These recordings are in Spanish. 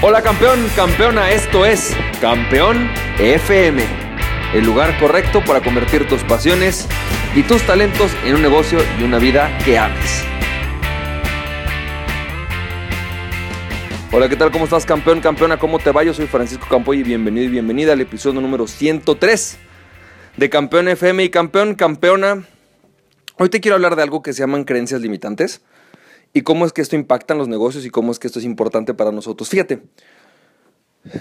Hola campeón, campeona, esto es Campeón FM, el lugar correcto para convertir tus pasiones y tus talentos en un negocio y una vida que ames. Hola, ¿qué tal? ¿Cómo estás campeón, campeona? ¿Cómo te va? Yo soy Francisco Campoy y bienvenido y bienvenida al episodio número 103 de Campeón FM y campeón, campeona. Hoy te quiero hablar de algo que se llaman creencias limitantes y cómo es que esto impacta en los negocios y cómo es que esto es importante para nosotros. Fíjate,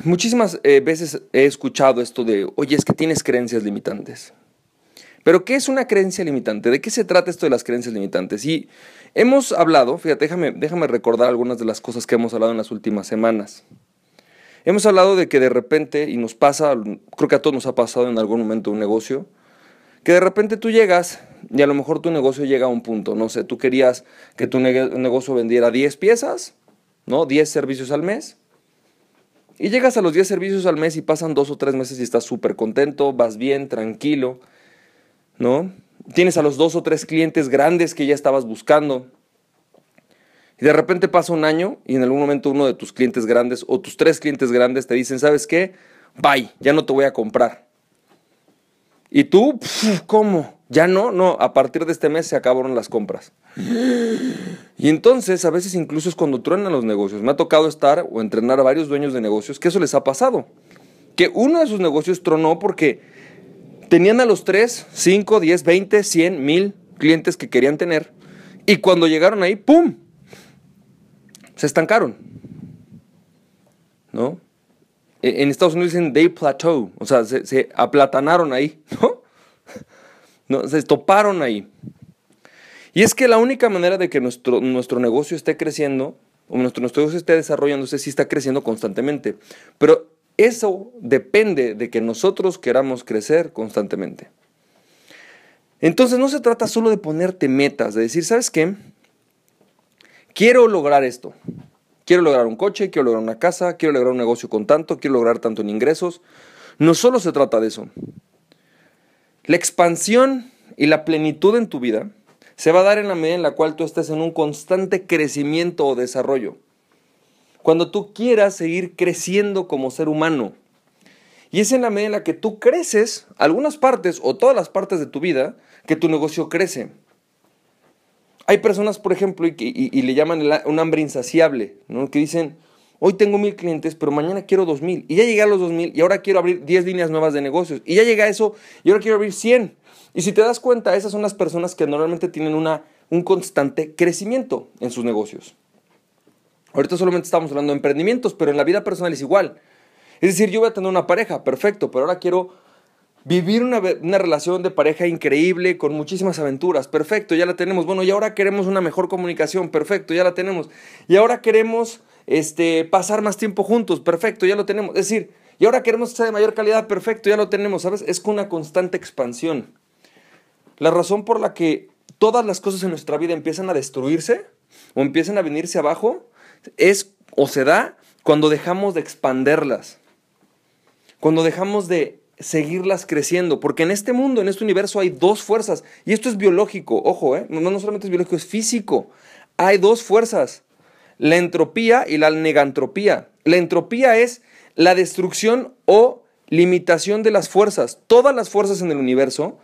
muchísimas eh, veces he escuchado esto de, oye, es que tienes creencias limitantes. Pero, ¿qué es una creencia limitante? ¿De qué se trata esto de las creencias limitantes? Y hemos hablado, fíjate, déjame, déjame recordar algunas de las cosas que hemos hablado en las últimas semanas. Hemos hablado de que de repente, y nos pasa, creo que a todos nos ha pasado en algún momento un negocio, que de repente tú llegas y a lo mejor tu negocio llega a un punto, no sé, tú querías que tu negocio vendiera 10 piezas, ¿no? 10 servicios al mes. Y llegas a los 10 servicios al mes y pasan dos o tres meses y estás súper contento, vas bien, tranquilo, ¿no? Tienes a los dos o tres clientes grandes que ya estabas buscando. Y de repente pasa un año y en algún momento uno de tus clientes grandes o tus tres clientes grandes te dicen, ¿sabes qué? Bye, ya no te voy a comprar. Y tú, ¿cómo? Ya no, no, a partir de este mes se acabaron las compras. Y entonces, a veces incluso es cuando truenan los negocios. Me ha tocado estar o entrenar a varios dueños de negocios que eso les ha pasado. Que uno de sus negocios tronó porque tenían a los 3, 5, 10, 20, 100, 1000 clientes que querían tener. Y cuando llegaron ahí, ¡pum! Se estancaron. ¿No? E, en Estados Unidos dicen they plateau, o sea, se, aplatanaron ahí, ¿no? Se toparon ahí. Y es que la única manera de que nuestro, nuestro negocio esté creciendo, o nuestro, nuestro negocio esté desarrollándose, sí está creciendo constantemente. Pero eso depende de que nosotros queramos crecer constantemente. Entonces no se trata solo de ponerte metas, de decir, ¿sabes qué? Quiero lograr esto. Quiero lograr un coche, quiero lograr una casa, quiero lograr un negocio con tanto, quiero lograr tanto en ingresos. No solo se trata de eso. La expansión y la plenitud en tu vida se va a dar en la medida en la cual tú estés en un constante crecimiento o desarrollo. Cuando tú quieras seguir creciendo como ser humano. Y es en la medida en la que tú creces, algunas partes o todas las partes de tu vida, que tu negocio crece. Hay personas, por ejemplo, y, le llaman un hambre insaciable, ¿no? que dicen, hoy tengo mil clientes, pero mañana quiero dos mil. Y ya llegué a los dos mil y ahora quiero abrir diez líneas nuevas de negocios. Y ya llega a eso y ahora quiero abrir cien. Y si te das cuenta, esas son las personas que normalmente tienen una, un constante crecimiento en sus negocios. Ahorita solamente estamos hablando de emprendimientos, pero en la vida personal es igual. Es decir, yo voy a tener una pareja, perfecto, pero ahora quiero Vivir una, relación de pareja increíble con muchísimas aventuras, perfecto, ya la tenemos. Bueno, y ahora queremos una mejor comunicación, perfecto, ya la tenemos. Y ahora queremos este, pasar más tiempo juntos, perfecto, ya lo tenemos. Es decir, y ahora queremos ser de mayor calidad, perfecto, ya lo tenemos, ¿sabes? Es con una constante expansión. La razón por la que todas las cosas en nuestra vida empiezan a destruirse o empiezan a venirse abajo es o se da cuando dejamos de expanderlas. Cuando dejamos de seguirlas creciendo, porque en este mundo, en este universo hay dos fuerzas, y esto es biológico, ojo, ¿eh? no, no solamente es biológico, es físico. Hay dos fuerzas, la entropía y la negantropía. La entropía es la destrucción o limitación de las fuerzas. Todas las fuerzas en el universo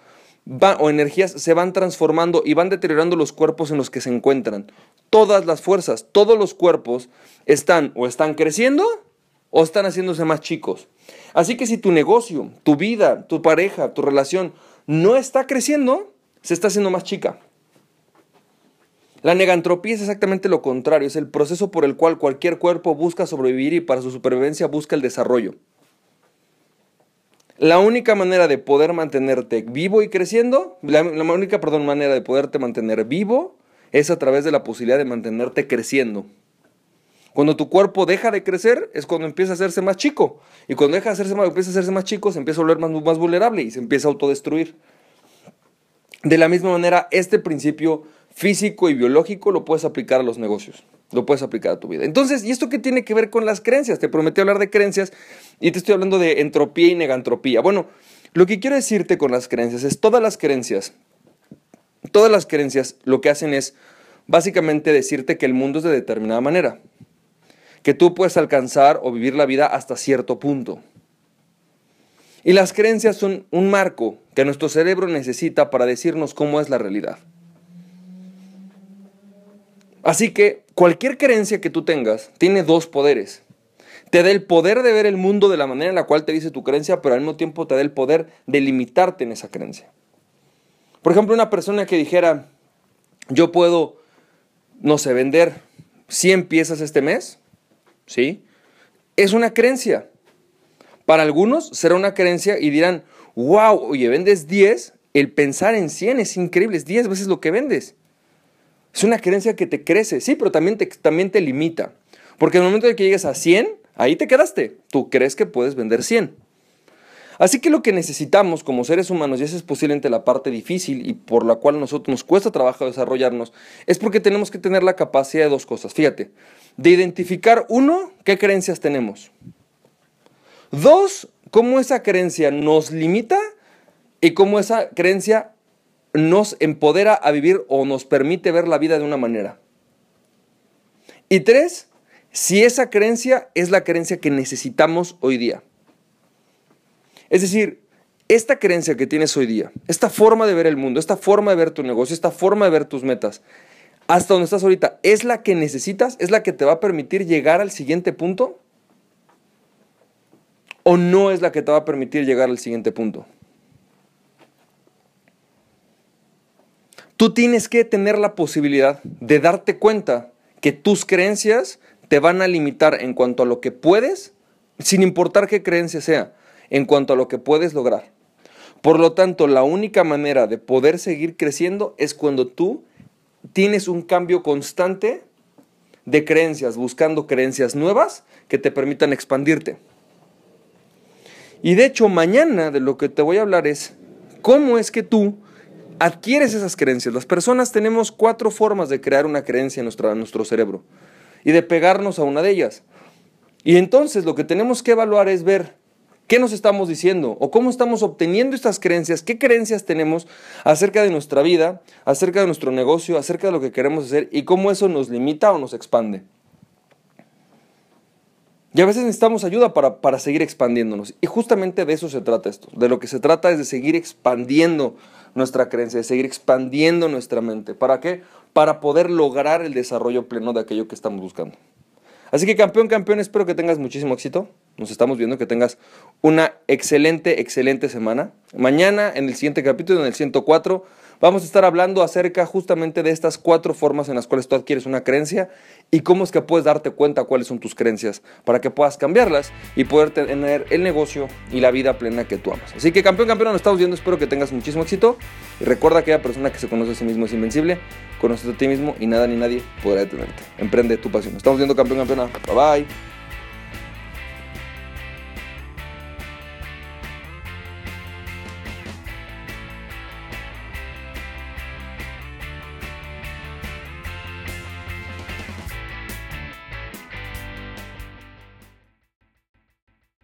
o energías se van transformando y van deteriorando los cuerpos en los que se encuentran. Todas las fuerzas, todos los cuerpos están o están creciendo o están haciéndose más chicos. Así que si tu negocio, tu vida, tu pareja, tu relación no está creciendo, se está haciendo más chica. La negantropía es exactamente lo contrario, es el proceso por el cual cualquier cuerpo busca sobrevivir y para su supervivencia busca el desarrollo. La única manera de poder mantenerte vivo y creciendo, la, única perdón, manera de poderte mantener vivo es a través de la posibilidad de mantenerte creciendo. Cuando tu cuerpo deja de crecer es cuando empieza a hacerse más chico. Y cuando deja de hacerse más, empieza a hacerse más chico, se empieza a volver más, más vulnerable y se empieza a autodestruir. De la misma manera, este principio físico y biológico lo puedes aplicar a los negocios, lo puedes aplicar a tu vida. Entonces, ¿y esto qué tiene que ver con las creencias? Te prometí hablar de creencias y te estoy hablando de entropía y negantropía. Bueno, lo que quiero decirte con las creencias es todas las creencias, todas las creencias lo que hacen es básicamente decirte que el mundo es de determinada manera que tú puedes alcanzar o vivir la vida hasta cierto punto. Y las creencias son un marco que nuestro cerebro necesita para decirnos cómo es la realidad. Así que cualquier creencia que tú tengas tiene dos poderes. Te da el poder de ver el mundo de la manera en la cual te dice tu creencia, pero al mismo tiempo te da el poder de limitarte en esa creencia. Por ejemplo, una persona que dijera, yo puedo, no sé, vender 100 piezas este mes, ¿sí? Es una creencia. Para algunos será una creencia y dirán, wow, oye, vendes 10, el pensar en 100 es increíble, es 10 veces lo que vendes. Es una creencia que te crece, sí, pero también te, también te limita. Porque en el momento de que llegues a 100, ahí te quedaste. Tú crees que puedes vender 100. Así que lo que necesitamos como seres humanos, y esa es posiblemente la parte difícil y por la cual nosotros nos cuesta trabajo desarrollarnos, es porque tenemos que tener la capacidad de dos cosas. Fíjate, de identificar, uno, qué creencias tenemos. Dos, cómo esa creencia nos limita y cómo esa creencia nos empodera a vivir o nos permite ver la vida de una manera. Y tres, si esa creencia es la creencia que necesitamos hoy día. Es decir, esta creencia que tienes hoy día, esta forma de ver el mundo, esta forma de ver tu negocio, esta forma de ver tus metas, hasta donde estás ahorita, ¿es la que necesitas? ¿Es la que te va a permitir llegar al siguiente punto? ¿O no es la que te va a permitir llegar al siguiente punto? Tú tienes que tener la posibilidad de darte cuenta que tus creencias te van a limitar en cuanto a lo que puedes, sin importar qué creencia sea, en cuanto a lo que puedes lograr. Por lo tanto, la única manera de poder seguir creciendo es cuando tú tienes un cambio constante de creencias, buscando creencias nuevas que te permitan expandirte. Y de hecho, mañana de lo que te voy a hablar es cómo es que tú adquieres esas creencias. Las personas tenemos cuatro formas de crear una creencia en nuestro, en nuestro cerebro y de pegarnos a una de ellas. Y entonces lo que tenemos que evaluar es ver qué nos estamos diciendo o cómo estamos obteniendo estas creencias, qué creencias tenemos acerca de nuestra vida, acerca de nuestro negocio, acerca de lo que queremos hacer y cómo eso nos limita o nos expande. Y a veces necesitamos ayuda para, para, seguir expandiéndonos. Y justamente de eso se trata esto. De lo que se trata es de seguir expandiendo nuestra creencia, de seguir expandiendo nuestra mente. ¿Para qué? Para poder lograr el desarrollo pleno de aquello que estamos buscando. Así que campeón, campeón, espero que tengas muchísimo éxito. Nos estamos viendo, que tengas una excelente, excelente semana. Mañana en el siguiente capítulo, en el 104, vamos a estar hablando acerca justamente de estas cuatro formas en las cuales tú adquieres una creencia y cómo es que puedes darte cuenta cuáles son tus creencias para que puedas cambiarlas y poder tener el negocio y la vida plena que tú amas. Así que campeón, campeón, nos estamos viendo, espero que tengas muchísimo éxito y recuerda que aquella persona que se conoce a sí mismo es invencible, conoces a ti mismo y nada ni nadie podrá detenerte. Emprende tu pasión. Nos estamos viendo campeón, campeona. Bye bye.